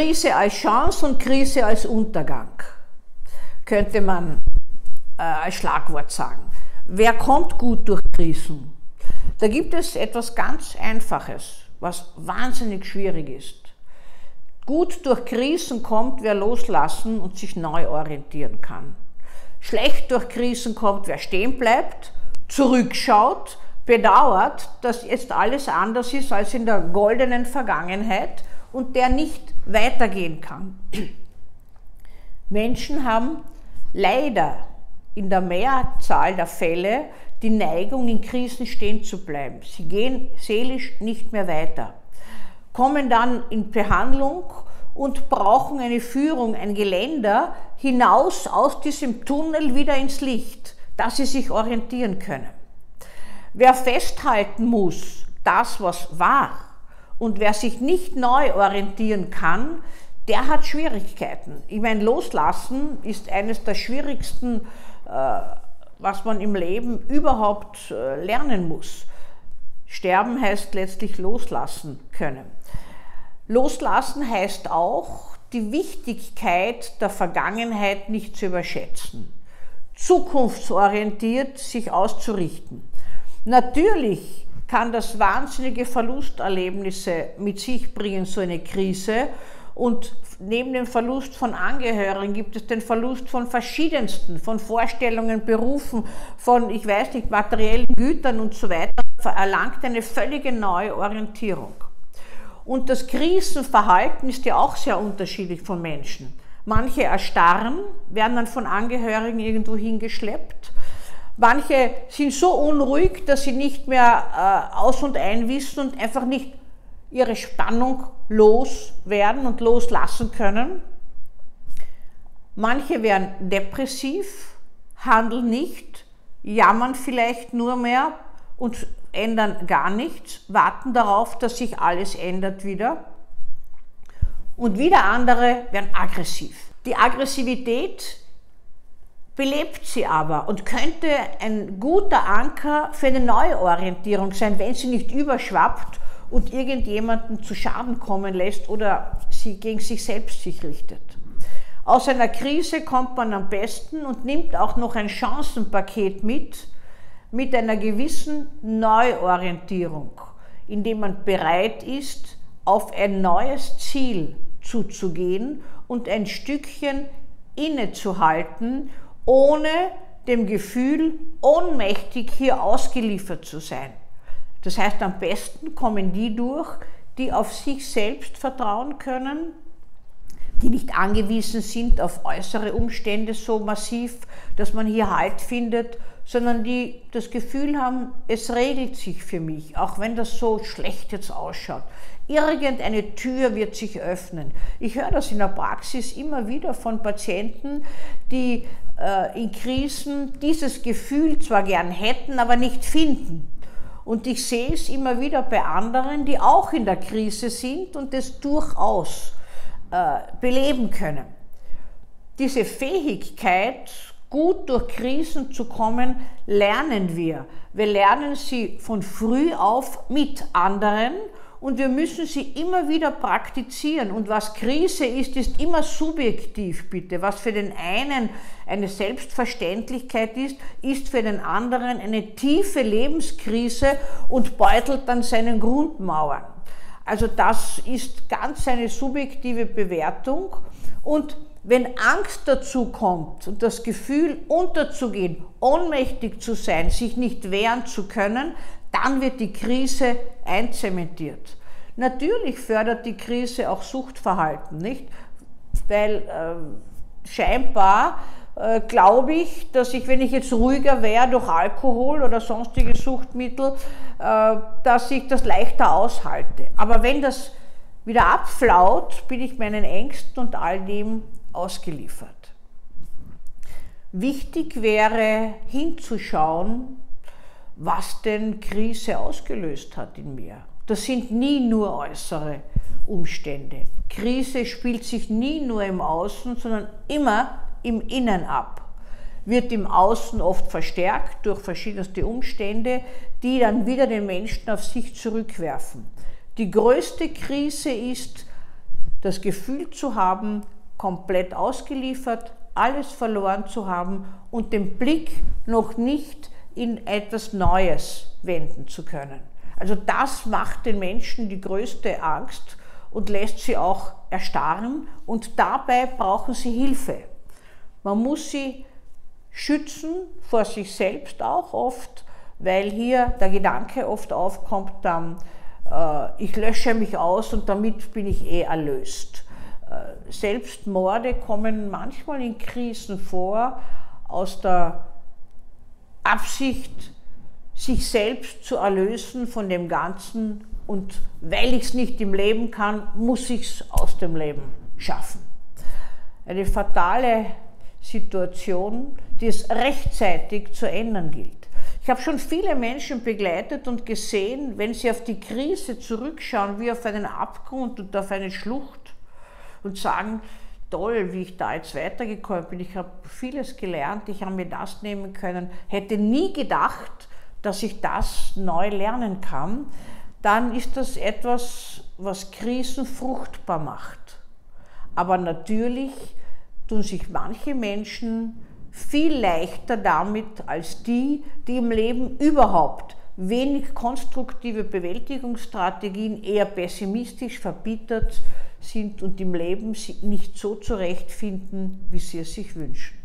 Krise als Chance und Krise als Untergang, könnte man äh, als Schlagwort sagen. Wer kommt gut durch Krisen? Da gibt es etwas ganz Einfaches, was wahnsinnig schwierig ist. Gut durch Krisen kommt, wer loslassen und sich neu orientieren kann. Schlecht durch Krisen kommt, wer stehen bleibt, zurückschaut, bedauert, dass jetzt alles anders ist als in der goldenen Vergangenheit und der nicht weitergehen kann. Menschen haben leider in der Mehrzahl der Fälle die Neigung, in Krisen stehen zu bleiben. Sie gehen seelisch nicht mehr weiter, kommen dann in Behandlung und brauchen eine Führung, ein Geländer hinaus aus diesem Tunnel wieder ins Licht, dass sie sich orientieren können. Wer festhalten muss, das was war, und wer sich nicht neu orientieren kann, der hat Schwierigkeiten. Ich meine, loslassen ist eines der schwierigsten äh, was man im Leben überhaupt äh, lernen muss. Sterben heißt letztlich loslassen können. Loslassen heißt auch, die Wichtigkeit der Vergangenheit nicht zu überschätzen. Zukunftsorientiert sich auszurichten. Natürlich kann das wahnsinnige Verlusterlebnisse mit sich bringen, so eine Krise. Und neben dem Verlust von Angehörigen gibt es den Verlust von verschiedensten, von Vorstellungen, Berufen, von, ich weiß nicht, materiellen Gütern und so weiter, erlangt eine völlige neue Orientierung. Und das Krisenverhalten ist ja auch sehr unterschiedlich von Menschen. Manche erstarren, werden dann von Angehörigen irgendwo hingeschleppt. Manche sind so unruhig, dass sie nicht mehr äh, aus und ein wissen und einfach nicht ihre Spannung loswerden und loslassen können. Manche werden depressiv, handeln nicht, jammern vielleicht nur mehr und ändern gar nichts, warten darauf, dass sich alles ändert wieder. Und wieder andere werden aggressiv. Die Aggressivität belebt sie aber und könnte ein guter Anker für eine Neuorientierung sein, wenn sie nicht überschwappt und irgendjemanden zu Schaden kommen lässt oder sie gegen sich selbst sich richtet. Aus einer Krise kommt man am besten und nimmt auch noch ein Chancenpaket mit, mit einer gewissen Neuorientierung, indem man bereit ist, auf ein neues Ziel zuzugehen und ein Stückchen innezuhalten, ohne dem Gefühl, ohnmächtig hier ausgeliefert zu sein. Das heißt, am besten kommen die durch, die auf sich selbst vertrauen können, die nicht angewiesen sind auf äußere Umstände so massiv, dass man hier Halt findet, sondern die das Gefühl haben, es regelt sich für mich, auch wenn das so schlecht jetzt ausschaut. Irgendeine Tür wird sich öffnen. Ich höre das in der Praxis immer wieder von Patienten, die äh, in Krisen dieses Gefühl zwar gern hätten, aber nicht finden. Und ich sehe es immer wieder bei anderen, die auch in der Krise sind und das durchaus äh, beleben können. Diese Fähigkeit, gut durch Krisen zu kommen, lernen wir. Wir lernen sie von früh auf mit anderen und wir müssen sie immer wieder praktizieren. Und was Krise ist, ist immer subjektiv, bitte. Was für den einen eine Selbstverständlichkeit ist, ist für den anderen eine tiefe Lebenskrise und beutelt dann seinen Grundmauern. Also das ist ganz eine subjektive Bewertung. Und wenn Angst dazu kommt und das Gefühl unterzugehen, ohnmächtig zu sein, sich nicht wehren zu können, dann wird die Krise einzementiert. Natürlich fördert die Krise auch Suchtverhalten, nicht? Weil äh, scheinbar äh, glaube ich, dass ich, wenn ich jetzt ruhiger wäre durch Alkohol oder sonstige Suchtmittel, äh, dass ich das leichter aushalte. Aber wenn das wieder abflaut, bin ich meinen Ängsten und all dem ausgeliefert. Wichtig wäre hinzuschauen, was denn Krise ausgelöst hat in mir. Das sind nie nur äußere Umstände. Krise spielt sich nie nur im Außen, sondern immer im Innen ab. Wird im Außen oft verstärkt durch verschiedenste Umstände, die dann wieder den Menschen auf sich zurückwerfen. Die größte Krise ist das Gefühl zu haben, komplett ausgeliefert, alles verloren zu haben und den Blick noch nicht in etwas Neues wenden zu können. Also das macht den Menschen die größte Angst und lässt sie auch erstarren und dabei brauchen sie Hilfe. Man muss sie schützen vor sich selbst auch oft, weil hier der Gedanke oft aufkommt, dann, äh, ich lösche mich aus und damit bin ich eh erlöst. Äh, Selbstmorde kommen manchmal in Krisen vor, aus der Absicht, sich selbst zu erlösen von dem Ganzen und weil ich es nicht im Leben kann, muss ich es aus dem Leben schaffen. Eine fatale Situation, die es rechtzeitig zu ändern gilt. Ich habe schon viele Menschen begleitet und gesehen, wenn sie auf die Krise zurückschauen, wie auf einen Abgrund und auf eine Schlucht und sagen, toll, wie ich da jetzt weitergekommen bin, ich habe vieles gelernt, ich habe mir das nehmen können, hätte nie gedacht, dass ich das neu lernen kann, dann ist das etwas, was Krisen fruchtbar macht. Aber natürlich tun sich manche Menschen viel leichter damit als die, die im Leben überhaupt wenig konstruktive Bewältigungsstrategien, eher pessimistisch verbittert sind und im Leben nicht so zurechtfinden, wie sie es sich wünschen.